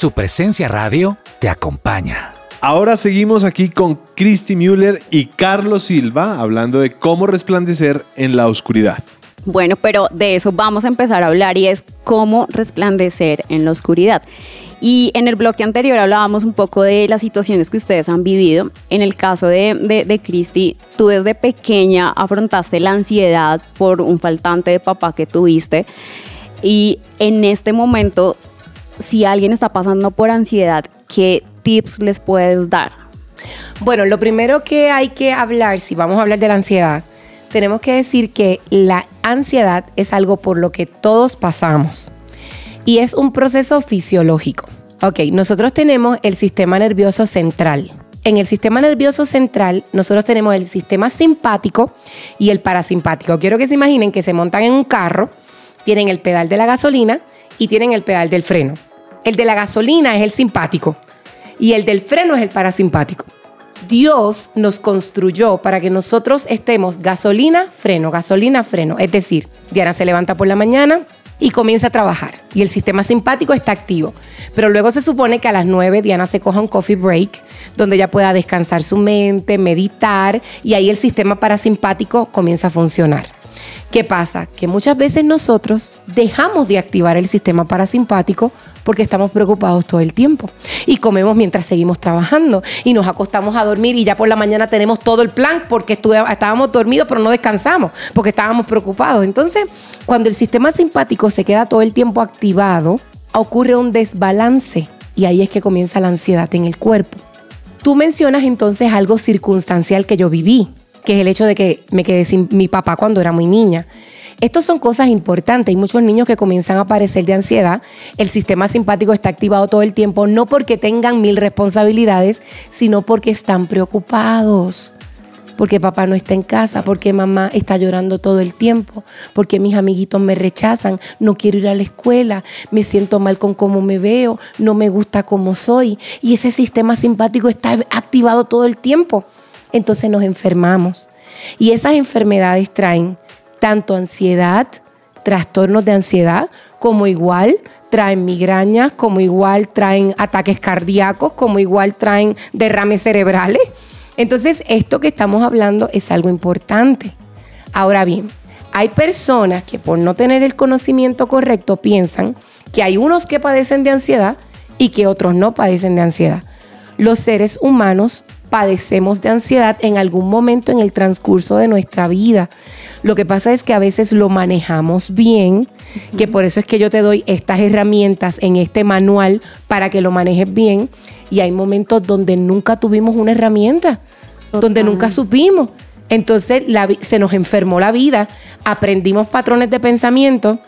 Su presencia radio te acompaña. Ahora seguimos aquí con Christy Müller y Carlos Silva hablando de cómo resplandecer en la oscuridad. Bueno, pero de eso vamos a empezar a hablar y es cómo resplandecer en la oscuridad. Y en el bloque anterior hablábamos un poco de las situaciones que ustedes han vivido. En el caso de, de, de Cristi, tú desde pequeña afrontaste la ansiedad por un faltante de papá que tuviste. Y en este momento, si alguien está pasando por ansiedad, ¿qué tips les puedes dar? Bueno, lo primero que hay que hablar, si vamos a hablar de la ansiedad, tenemos que decir que la ansiedad es algo por lo que todos pasamos y es un proceso fisiológico. Ok, nosotros tenemos el sistema nervioso central. En el sistema nervioso central, nosotros tenemos el sistema simpático y el parasimpático. Quiero que se imaginen que se montan en un carro, tienen el pedal de la gasolina y tienen el pedal del freno. El de la gasolina es el simpático y el del freno es el parasimpático. Dios nos construyó para que nosotros estemos gasolina, freno, gasolina, freno. Es decir, Diana se levanta por la mañana y comienza a trabajar y el sistema simpático está activo. Pero luego se supone que a las 9 Diana se coja un coffee break donde ella pueda descansar su mente, meditar y ahí el sistema parasimpático comienza a funcionar. ¿Qué pasa? Que muchas veces nosotros dejamos de activar el sistema parasimpático porque estamos preocupados todo el tiempo. Y comemos mientras seguimos trabajando. Y nos acostamos a dormir y ya por la mañana tenemos todo el plan porque estábamos dormidos pero no descansamos, porque estábamos preocupados. Entonces, cuando el sistema simpático se queda todo el tiempo activado, ocurre un desbalance. Y ahí es que comienza la ansiedad en el cuerpo. Tú mencionas entonces algo circunstancial que yo viví, que es el hecho de que me quedé sin mi papá cuando era muy niña. Estos son cosas importantes. Hay muchos niños que comienzan a padecer de ansiedad. El sistema simpático está activado todo el tiempo, no porque tengan mil responsabilidades, sino porque están preocupados. Porque papá no está en casa, porque mamá está llorando todo el tiempo, porque mis amiguitos me rechazan, no quiero ir a la escuela, me siento mal con cómo me veo, no me gusta cómo soy. Y ese sistema simpático está activado todo el tiempo. Entonces nos enfermamos. Y esas enfermedades traen tanto ansiedad, trastornos de ansiedad, como igual traen migrañas, como igual traen ataques cardíacos, como igual traen derrames cerebrales. Entonces, esto que estamos hablando es algo importante. Ahora bien, hay personas que por no tener el conocimiento correcto piensan que hay unos que padecen de ansiedad y que otros no padecen de ansiedad. Los seres humanos padecemos de ansiedad en algún momento en el transcurso de nuestra vida. Lo que pasa es que a veces lo manejamos bien, que por eso es que yo te doy estas herramientas en este manual para que lo manejes bien. Y hay momentos donde nunca tuvimos una herramienta, donde nunca supimos. Entonces la se nos enfermó la vida, aprendimos patrones de pensamiento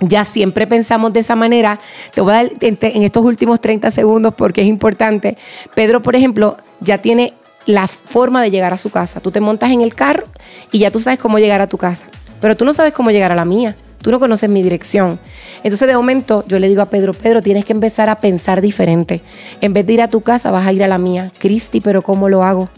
ya siempre pensamos de esa manera. Te voy a dar en estos últimos 30 segundos porque es importante. Pedro, por ejemplo, ya tiene la forma de llegar a su casa. Tú te montas en el carro y ya tú sabes cómo llegar a tu casa. Pero tú no sabes cómo llegar a la mía. Tú no conoces mi dirección. Entonces, de momento, yo le digo a Pedro, Pedro, tienes que empezar a pensar diferente. En vez de ir a tu casa, vas a ir a la mía. Cristi, pero ¿cómo lo hago?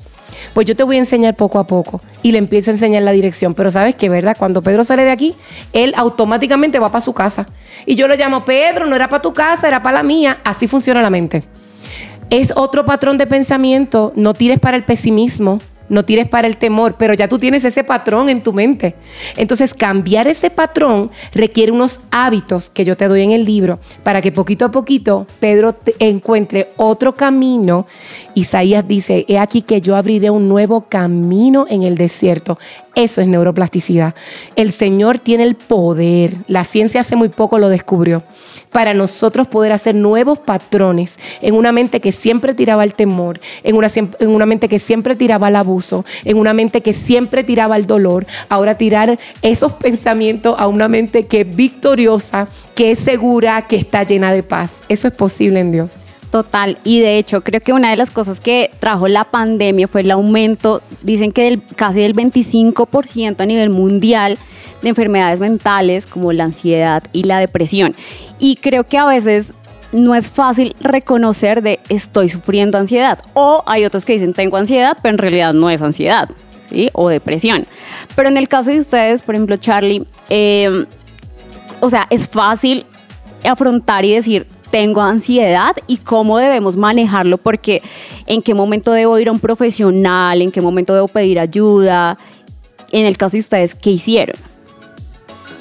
Pues yo te voy a enseñar poco a poco y le empiezo a enseñar la dirección. Pero sabes que, ¿verdad? Cuando Pedro sale de aquí, él automáticamente va para su casa. Y yo lo llamo, Pedro, no era para tu casa, era para la mía. Así funciona la mente. Es otro patrón de pensamiento, no tires para el pesimismo, no tires para el temor, pero ya tú tienes ese patrón en tu mente. Entonces, cambiar ese patrón requiere unos hábitos que yo te doy en el libro para que poquito a poquito Pedro te- encuentre otro camino. Isaías dice, he aquí que yo abriré un nuevo camino en el desierto. Eso es neuroplasticidad. El Señor tiene el poder. La ciencia hace muy poco lo descubrió. Para nosotros poder hacer nuevos patrones en una mente que siempre tiraba al temor, en una, en una mente que siempre tiraba al abuso, en una mente que siempre tiraba al dolor. Ahora tirar esos pensamientos a una mente que es victoriosa, que es segura, que está llena de paz. Eso es posible en Dios. Total, y de hecho creo que una de las cosas que trajo la pandemia fue el aumento, dicen que del, casi del 25% a nivel mundial de enfermedades mentales como la ansiedad y la depresión. Y creo que a veces no es fácil reconocer de estoy sufriendo ansiedad. O hay otros que dicen tengo ansiedad, pero en realidad no es ansiedad. O depresión. Pero en el caso de ustedes, por ejemplo, Charlie, eh, o sea, es fácil afrontar y decir, tengo ansiedad y cómo debemos manejarlo, porque en qué momento debo ir a un profesional, en qué momento debo pedir ayuda. En el caso de ustedes, ¿qué hicieron?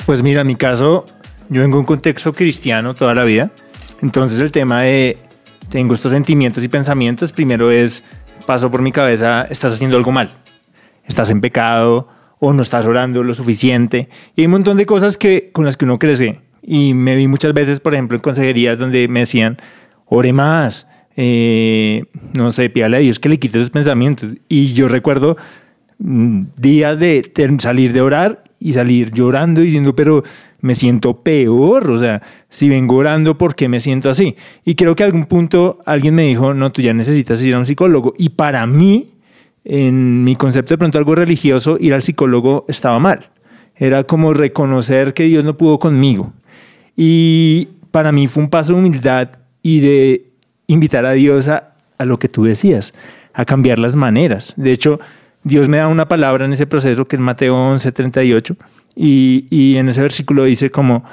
Pues mira, en mi caso, yo vengo de un contexto cristiano toda la vida. Entonces el tema de tengo estos sentimientos y pensamientos, primero es, paso por mi cabeza, estás haciendo algo mal. Estás en pecado o no estás orando lo suficiente. Y hay un montón de cosas que, con las que uno crece. Y me vi muchas veces, por ejemplo, en consejerías donde me decían, ore más, eh, no sé, pídale a Dios que le quite esos pensamientos. Y yo recuerdo mm, días de salir de orar y salir llorando diciendo, pero me siento peor, o sea, si vengo orando, ¿por qué me siento así? Y creo que a algún punto alguien me dijo, no, tú ya necesitas ir a un psicólogo. Y para mí, en mi concepto de pronto algo religioso, ir al psicólogo estaba mal. Era como reconocer que Dios no pudo conmigo. Y para mí fue un paso de humildad y de invitar a Dios a, lo que tú decías, a cambiar las maneras. De hecho, Dios me da una palabra en ese proceso que es Mateo 11, 38, y, y en ese versículo dice como,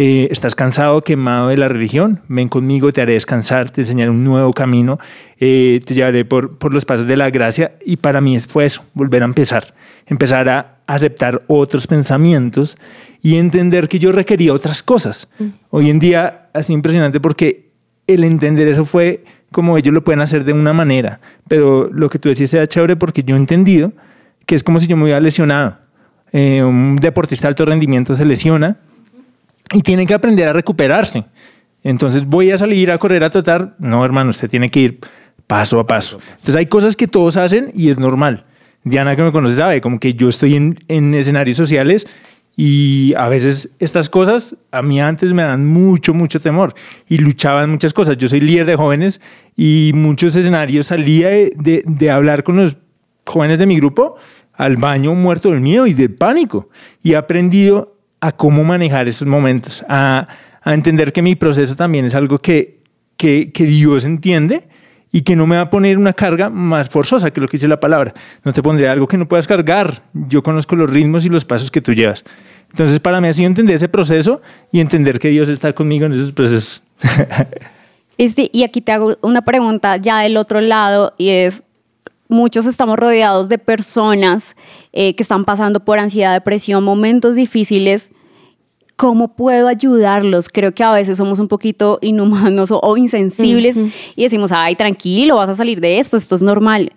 eh, ¿estás cansado, quemado de la religión? Ven conmigo, te haré descansar, te enseñaré un nuevo camino, eh, te llevaré por, por los pasos de la gracia. Y para mí fue eso, volver a empezar, empezar a aceptar otros pensamientos y entender que yo requería otras cosas. Hoy en día ha sido impresionante porque el entender eso fue como ellos lo pueden hacer de una manera, pero lo que tú decías era chévere porque yo he entendido que es como si yo me hubiera lesionado. Eh, un deportista de alto rendimiento se lesiona y tiene que aprender a recuperarse. Entonces voy a salir a correr a trotar. No, hermano, usted tiene que ir paso a paso. Entonces hay cosas que todos hacen y es normal. Diana que me conoce sabe, como que yo estoy en, en escenarios sociales y a veces estas cosas a mí antes me dan mucho, mucho temor y luchaba en muchas cosas. Yo soy líder de jóvenes y muchos escenarios salía de, de, de hablar con los jóvenes de mi grupo al baño muerto del miedo y del pánico. Y he aprendido a cómo manejar esos momentos, a, a entender que mi proceso también es algo que, que, que Dios entiende y que no me va a poner una carga más forzosa que lo que dice la palabra. No te pondré algo que no puedas cargar. Yo conozco los ritmos y los pasos que tú llevas. Entonces, para mí ha sido entender ese proceso y entender que Dios está conmigo en esos procesos. [LAUGHS] Este, y aquí te hago una pregunta ya del otro lado y es, muchos estamos rodeados de personas eh, que están pasando por ansiedad, depresión, momentos difíciles. ¿Cómo puedo ayudarlos? Creo que a veces somos un poquito inhumanos o, o insensibles y decimos, ay, tranquilo, vas a salir de esto, esto es normal.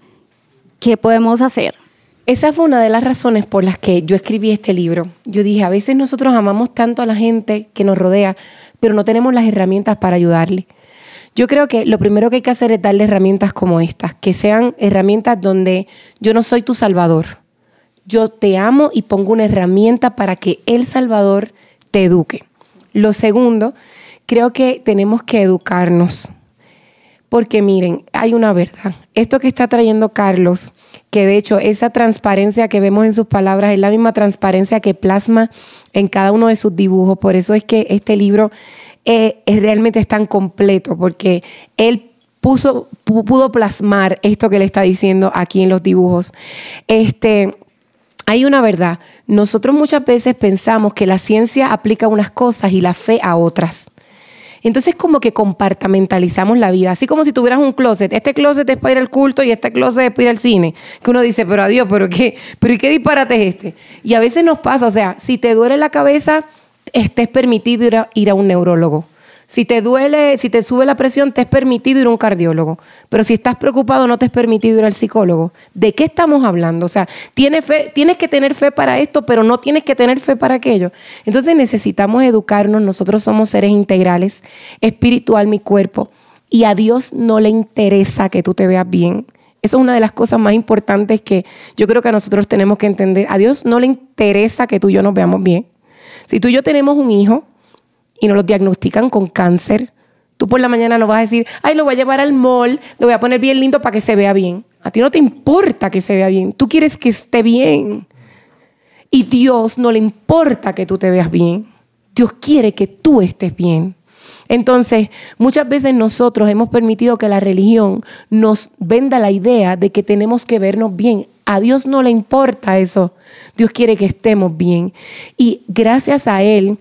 ¿Qué podemos hacer? Esa fue una de las razones por las que yo escribí este libro. Yo dije, a veces nosotros amamos tanto a la gente que nos rodea, pero no tenemos las herramientas para ayudarle. Yo creo que lo primero que hay que hacer es darle herramientas como estas, que sean herramientas donde yo no soy tu salvador. Yo te amo y pongo una herramienta para que el salvador te eduque. Lo segundo, creo que tenemos que educarnos. Porque miren, hay una verdad. Esto que está trayendo Carlos, que de hecho esa transparencia que vemos en sus palabras es la misma transparencia que plasma en cada uno de sus dibujos. Por eso es que este libro eh, realmente es tan completo, porque él puso, pu- pudo plasmar esto que le está diciendo aquí en los dibujos. Este, hay una verdad. Nosotros muchas veces pensamos que la ciencia aplica unas cosas y la fe a otras. Entonces como que compartamentalizamos la vida, así como si tuvieras un closet. Este closet es para ir al culto y este closet es para ir al cine. Que uno dice, pero adiós, pero qué, pero ¿y qué disparate es este? Y a veces nos pasa, o sea, si te duele la cabeza, estés permitido ir a, ir a un neurólogo. Si te duele, si te sube la presión, te es permitido ir a un cardiólogo. Pero si estás preocupado, no te es permitido ir al psicólogo. ¿De qué estamos hablando? O sea, tienes, fe, tienes que tener fe para esto, pero no tienes que tener fe para aquello. Entonces necesitamos educarnos. Nosotros somos seres integrales, espiritual, mi cuerpo. Y a Dios no le interesa que tú te veas bien. Eso es una de las cosas más importantes que yo creo que nosotros tenemos que entender. A Dios no le interesa que tú y yo nos veamos bien. Si tú y yo tenemos un hijo, y nos lo diagnostican con cáncer, tú por la mañana no vas a decir, ay, lo voy a llevar al mall, lo voy a poner bien lindo para que se vea bien. A ti no te importa que se vea bien, tú quieres que esté bien. Y Dios no le importa que tú te veas bien. Dios quiere que tú estés bien. Entonces, muchas veces nosotros hemos permitido que la religión nos venda la idea de que tenemos que vernos bien. A Dios no le importa eso. Dios quiere que estemos bien. Y gracias a Él,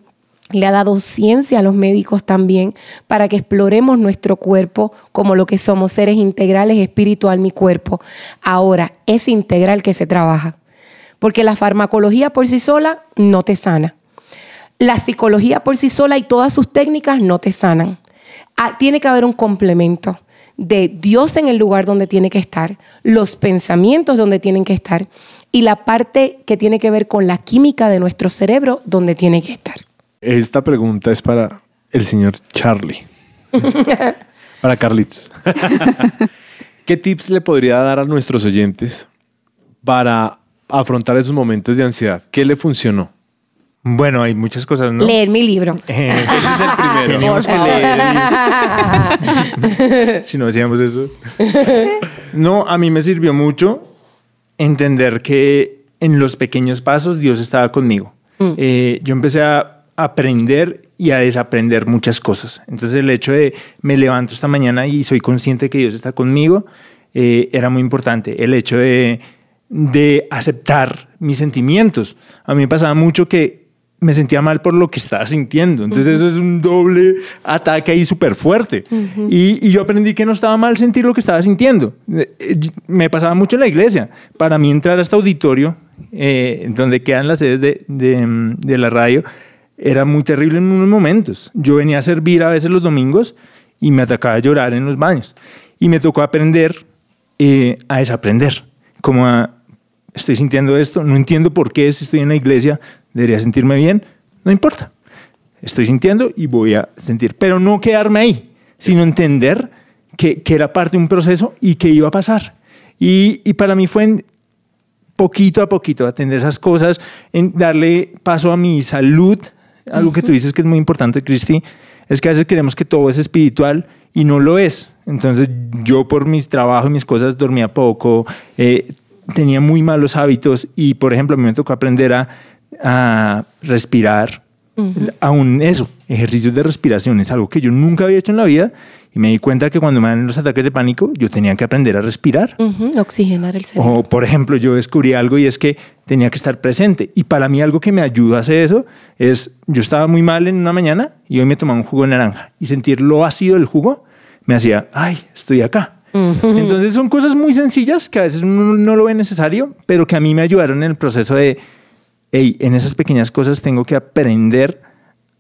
le ha dado ciencia a los médicos también para que exploremos nuestro cuerpo como lo que somos, seres integrales, espiritual, mi cuerpo. Ahora, es integral que se trabaja, porque la farmacología por sí sola no te sana. La psicología por sí sola y todas sus técnicas no te sanan. Ah, tiene que haber un complemento de Dios en el lugar donde tiene que estar, los pensamientos donde tienen que estar y la parte que tiene que ver con la química de nuestro cerebro donde tiene que estar. Esta pregunta es para el señor Charlie. [LAUGHS] para Carlitos. [LAUGHS] ¿Qué tips le podría dar a nuestros oyentes para afrontar esos momentos de ansiedad? ¿Qué le funcionó? Bueno, hay muchas cosas, ¿no? Leer mi libro. Eh, [LAUGHS] Ese es el primero. Teníamos que leer. si no hacíamos eso. No, a mí me sirvió mucho entender que en los pequeños pasos Dios estaba conmigo. Eh, yo empecé a aprender y a desaprender muchas cosas. Entonces el hecho de me levanto esta mañana y soy consciente que Dios está conmigo eh, era muy importante. El hecho de, de aceptar mis sentimientos. A mí me pasaba mucho que me sentía mal por lo que estaba sintiendo. Entonces eso es un doble ataque ahí súper fuerte. y, y, yo aprendí que no estaba mal sentir lo que estaba sintiendo. Eh, me pasaba mucho en la iglesia. Para mí entrar a este auditorio, eh, donde quedan las sedes de, de, de la radio, era muy terrible en unos momentos. Yo venía a servir a veces los domingos y me atacaba a llorar en los baños. Y me tocó aprender eh, a desaprender, como a, estoy sintiendo esto, no entiendo por qué si estoy en la iglesia, debería sentirme bien, no importa. Estoy sintiendo y voy a sentir, pero no quedarme ahí, sino entender que, que era parte de un proceso y que iba a pasar. Y, y para mí fue en, poquito a poquito atender esas cosas, en darle paso a mi salud, algo que tú dices que es muy importante, Cristi, es que a veces queremos que todo es espiritual y no lo es. Entonces yo por mis trabajos y mis cosas dormía poco, eh, tenía muy malos hábitos y por ejemplo a mí me tocó aprender a, a respirar, aún eso, ejercicios de respiración, es algo que yo nunca había hecho en la vida y me di cuenta que cuando me dan los ataques de pánico, yo tenía que aprender a respirar. Uh -huh, oxigenar el cerebro. O, por ejemplo, yo descubrí algo y es que tenía que estar presente. Y para mí algo que me ayuda a hacer eso es, yo estaba muy mal en una mañana y hoy me tomaba un jugo de naranja. Y sentir lo ácido del jugo me hacía, ay, estoy acá. Uh -huh. Entonces son cosas muy sencillas que a veces uno no lo ve necesario, pero que a mí me ayudaron en el proceso de, hey, en esas pequeñas cosas tengo que aprender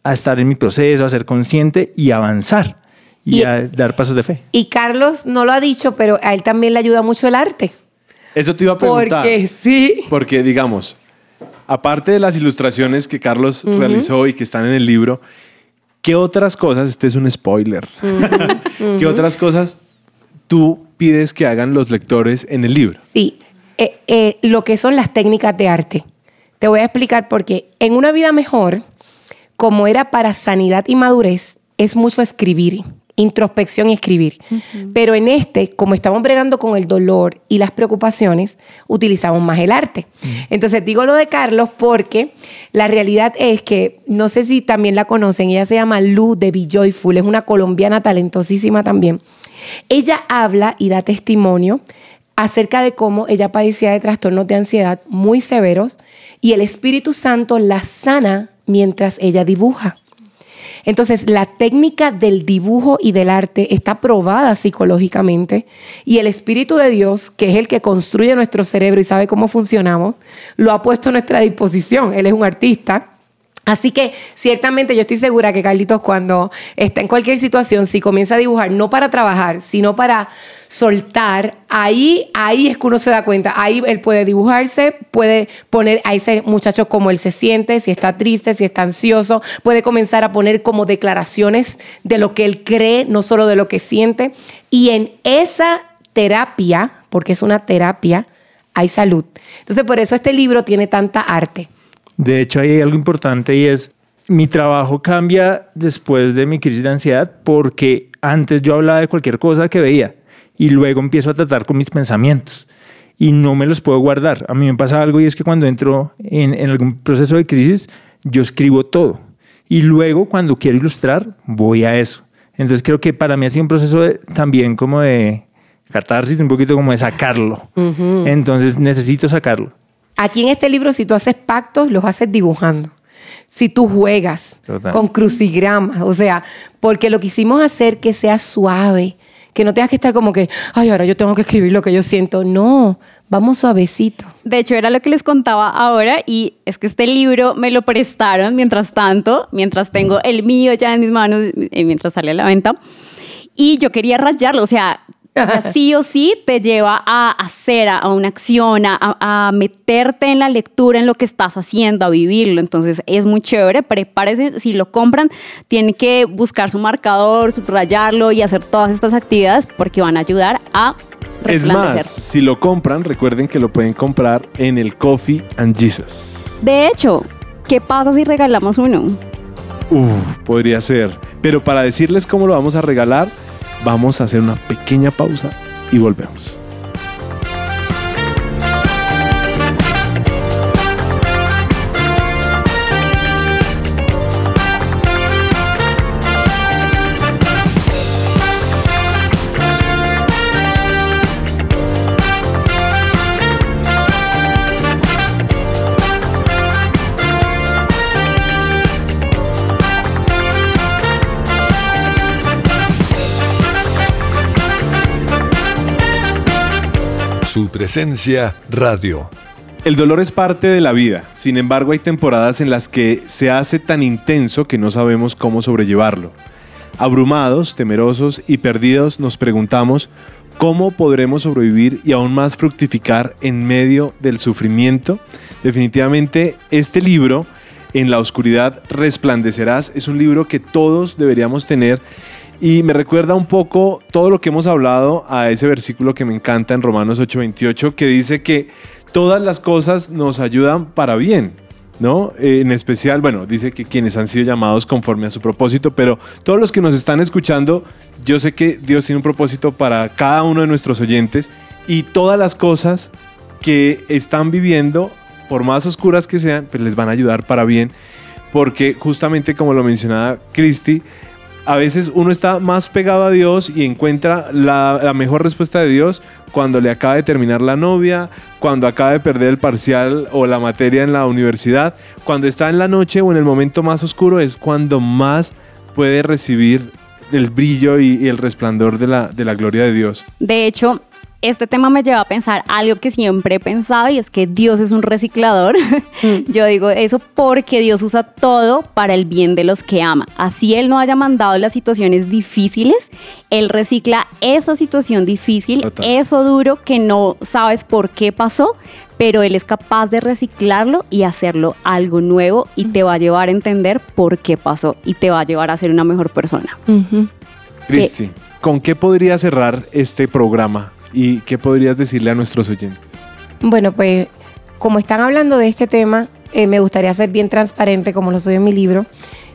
a estar en mi proceso, a ser consciente y avanzar y, y, a dar pasos de fe. Y Carlos no lo ha dicho, pero a él también le ayuda mucho el arte. Eso te iba a preguntar. Porque sí. Porque, digamos, aparte de las ilustraciones que Carlos uh -huh. realizó y que están en el libro, ¿qué otras cosas, este es un spoiler, uh [LAUGHS] -huh. ¿qué otras cosas tú pides que hagan los lectores en el libro? Sí, eh, eh, lo que son las técnicas de arte. Te voy a explicar porque en una vida mejor, como era para sanidad y madurez, es mucho escribir introspección y escribir. Uh -huh. Pero en este, como estamos bregando con el dolor y las preocupaciones, utilizamos más el arte. Uh -huh. Entonces digo lo de Carlos porque la realidad es que, no sé si también la conocen, ella se llama Lu de Be Joyful, es una colombiana talentosísima también. Ella habla y da testimonio acerca de cómo ella padecía de trastornos de ansiedad muy severos y el Espíritu Santo la sana mientras ella dibuja. Entonces, la técnica del dibujo y del arte está probada psicológicamente y el Espíritu de Dios, que es el que construye nuestro cerebro y sabe cómo funcionamos, lo ha puesto a nuestra disposición. Él es un artista Así que ciertamente yo estoy segura que Carlitos cuando está en cualquier situación, si comienza a dibujar, no para trabajar, sino para soltar, ahí, ahí es que uno se da cuenta, ahí él puede dibujarse, puede poner a ese muchacho como él se siente, si está triste, si está ansioso, puede comenzar a poner como declaraciones de lo que él cree, no solo de lo que siente. Y en esa terapia, porque es una terapia, hay salud. Entonces por eso este libro tiene tanta arte. De hecho, hay algo importante y es, mi trabajo cambia después de mi crisis de ansiedad porque antes yo hablaba de cualquier cosa que veía y luego empiezo a tratar con mis pensamientos y no me los puedo guardar. A mí me pasa algo y es que cuando entro en, en algún proceso de crisis, yo escribo todo y luego cuando quiero ilustrar, voy a eso. Entonces creo que para mí ha sido un proceso de- también como de catarsis, un poquito como de sacarlo. Entonces necesito sacarlo. Aquí en este libro, si tú haces pactos, los haces dibujando. Si tú juegas Total. con crucigramas, o sea, porque lo quisimos hacer que sea suave, que no tengas que estar como que, ay, ahora yo tengo que escribir lo que yo siento. No, vamos suavecito. De hecho, era lo que les contaba ahora y es que este libro me lo prestaron mientras tanto, mientras tengo el mío ya en mis manos, eh, mientras sale a la venta. Y yo quería rayarlo, o sea, sí o sí te lleva a hacer, a, una acción, a, a meterte en la lectura, en lo que estás haciendo, a vivirlo. Entonces es muy chévere, prepárese, si lo compran, tienen que buscar su marcador, subrayarlo y hacer todas estas actividades porque van a ayudar a Es más, si lo compran, recuerden que lo pueden comprar en el Coffee and Jesus. De hecho, ¿qué pasa si regalamos uno? Uf, podría ser. Pero para decirles cómo lo vamos a regalar, vamos a hacer una pequeña pausa y volvemos. Su presencia radio. El dolor es parte de la vida, sin embargo hay temporadas en las que se hace tan intenso que no sabemos cómo sobrellevarlo. Abrumados, temerosos y perdidos nos preguntamos cómo podremos sobrevivir y aún más fructificar en medio del sufrimiento. Definitivamente este libro, En la oscuridad resplandecerás, es un libro que todos deberíamos tener y me recuerda un poco todo lo que hemos hablado a ese versículo que me encanta en Romanos 8:28, que dice que todas las cosas nos ayudan para bien, ¿no? Eh, en especial, bueno, dice que quienes han sido llamados conforme a su propósito, pero todos los que nos están escuchando, yo sé que Dios tiene un propósito para cada uno de nuestros oyentes y todas las cosas que están viviendo, por más oscuras que sean, pues les van a ayudar para bien, porque justamente como lo mencionaba Cristi, a veces uno está más pegado a Dios y encuentra la, mejor respuesta de Dios cuando le acaba de terminar la novia, cuando acaba de perder el parcial o la materia en la universidad, cuando está en la noche o en el momento más oscuro es cuando más puede recibir el brillo y, y el resplandor de la, de la gloria de Dios. De hecho, este tema me lleva a pensar algo que siempre he pensado y es que Dios es un reciclador. [LAUGHS] Yo digo eso porque Dios usa todo para el bien de los que ama. Así Él no haya mandado las situaciones difíciles, Él recicla esa situación difícil, Total. eso duro que no sabes por qué pasó, pero Él es capaz de reciclarlo y hacerlo algo nuevo y te va a llevar a entender por qué pasó y te va a llevar a ser una mejor persona. Cristi, ¿con qué podría cerrar este programa y qué podrías decirle a nuestros oyentes? Bueno, pues como están hablando de este tema, eh, me gustaría ser bien transparente, como lo soy en mi libro.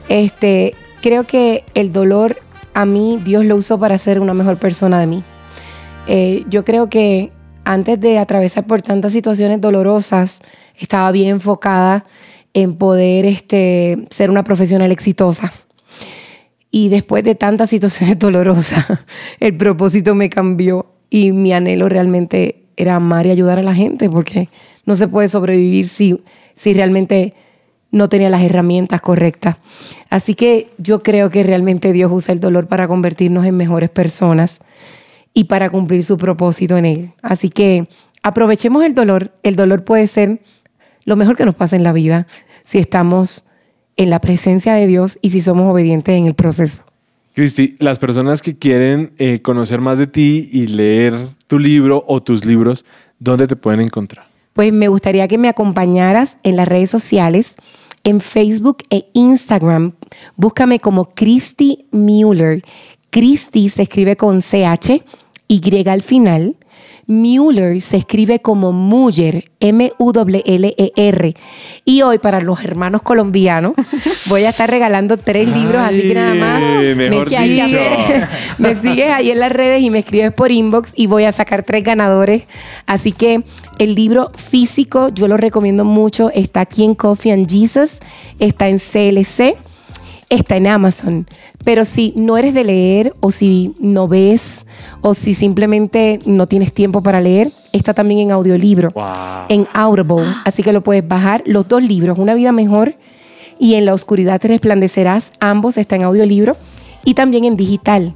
Este, creo que el dolor a mí Dios lo usó para ser una mejor persona de mí. Eh, yo creo que antes de atravesar por tantas situaciones dolorosas, estaba bien enfocada en poder este, ser una profesional exitosa. Y después de tantas situaciones [LAUGHS] dolorosas, el propósito me cambió y mi anhelo realmente era amar y ayudar a la gente porque no se puede sobrevivir si, si realmente no tenía las herramientas correctas. Así que yo creo que realmente Dios usa el dolor para convertirnos en mejores personas y para cumplir su propósito en él. Así que aprovechemos el dolor. El dolor puede ser lo mejor que nos pasa en la vida si estamos en la presencia de Dios y si somos obedientes en el proceso. Cristi, las personas que quieren eh, conocer más de ti y leer tu libro o tus libros, ¿dónde te pueden encontrar? Pues me gustaría que me acompañaras en las redes sociales, en Facebook e Instagram. Búscame como Christy Mueller. Christy se escribe con CH, Y al final. Mueller se escribe como Muller, M-U-L-L-E-R. Y hoy, para los hermanos colombianos, [LAUGHS] voy a estar regalando tres libros, así que nada más me sigues, me sigues ahí en las redes y me escribes por inbox y voy a sacar tres ganadores. Así que el libro físico, yo lo recomiendo mucho, está aquí en Coffee and Jesus, está en CLC está en Amazon. Pero si no eres de leer o si no ves o si simplemente no tienes tiempo para leer, está también en audiolibro, Wow. en Audible. Así que lo puedes bajar. Los dos libros, Una vida mejor y En la oscuridad te resplandecerás. Ambos están en audiolibro y también en digital,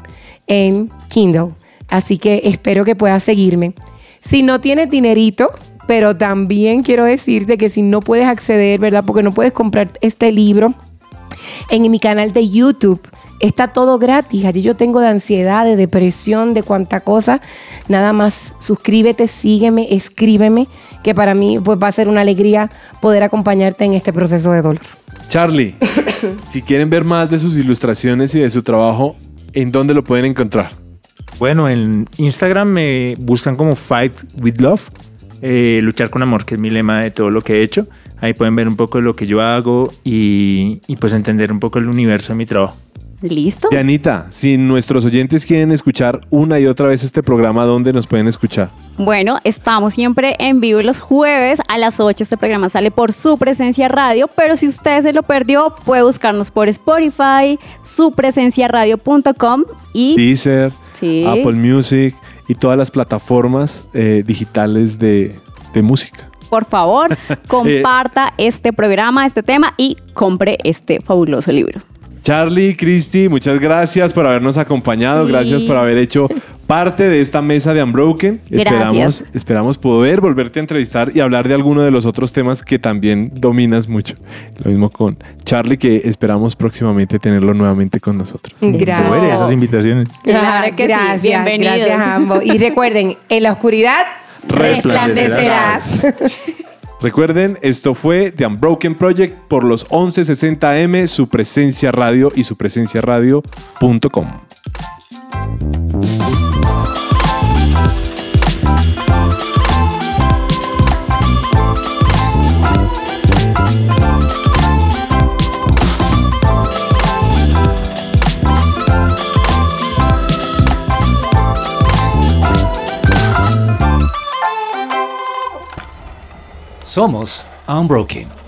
en Kindle. Así que espero que puedas seguirme. Si no tienes dinerito, pero también quiero decirte que si no puedes acceder, ¿verdad? Porque no puedes comprar este libro en mi canal de YouTube. Está todo gratis. Allí yo tengo de ansiedad, de depresión, de cuánta cosa. Nada más suscríbete, sígueme, escríbeme, que para mí pues, va a ser una alegría poder acompañarte en este proceso de dolor. Charlie, [COUGHS] si quieren ver más de sus ilustraciones y de su trabajo, ¿en dónde lo pueden encontrar? Bueno, en Instagram me buscan como Fight with Love, eh, luchar con amor, que es mi lema de todo lo que he hecho. Ahí pueden ver un poco de lo que yo hago y, y pues entender un poco el universo de mi trabajo. ¿Listo? Y Anita, si nuestros oyentes quieren escuchar una y otra vez este programa, ¿dónde nos pueden escuchar? Bueno, estamos siempre en vivo los jueves a las 8. Este programa sale por su presencia radio, pero si usted se lo perdió, puede buscarnos por Spotify, supresenciaradio.com y Deezer, Sí. Apple Music y todas las plataformas eh, digitales de, de música. Por favor, [LAUGHS] comparta este programa, este tema y compre este fabuloso libro. Charlie, Cristi, muchas gracias por habernos acompañado, Sí. gracias por haber hecho parte de esta mesa de Unbroken. Esperamos, Gracias. esperamos poder volverte a entrevistar y hablar de alguno de los otros temas que también dominas mucho. Lo mismo con Charlie, que esperamos próximamente tenerlo nuevamente con nosotros. Gracias. Esas invitaciones. Claro que sí, gracias, bienvenidos. gracias a ambos. Y recuerden, en la oscuridad. Resplandecerás. Recuerden, esto fue The Unbroken Project por los 1160M, su presencia radio y su presencia radio.com. Somos Unbroken.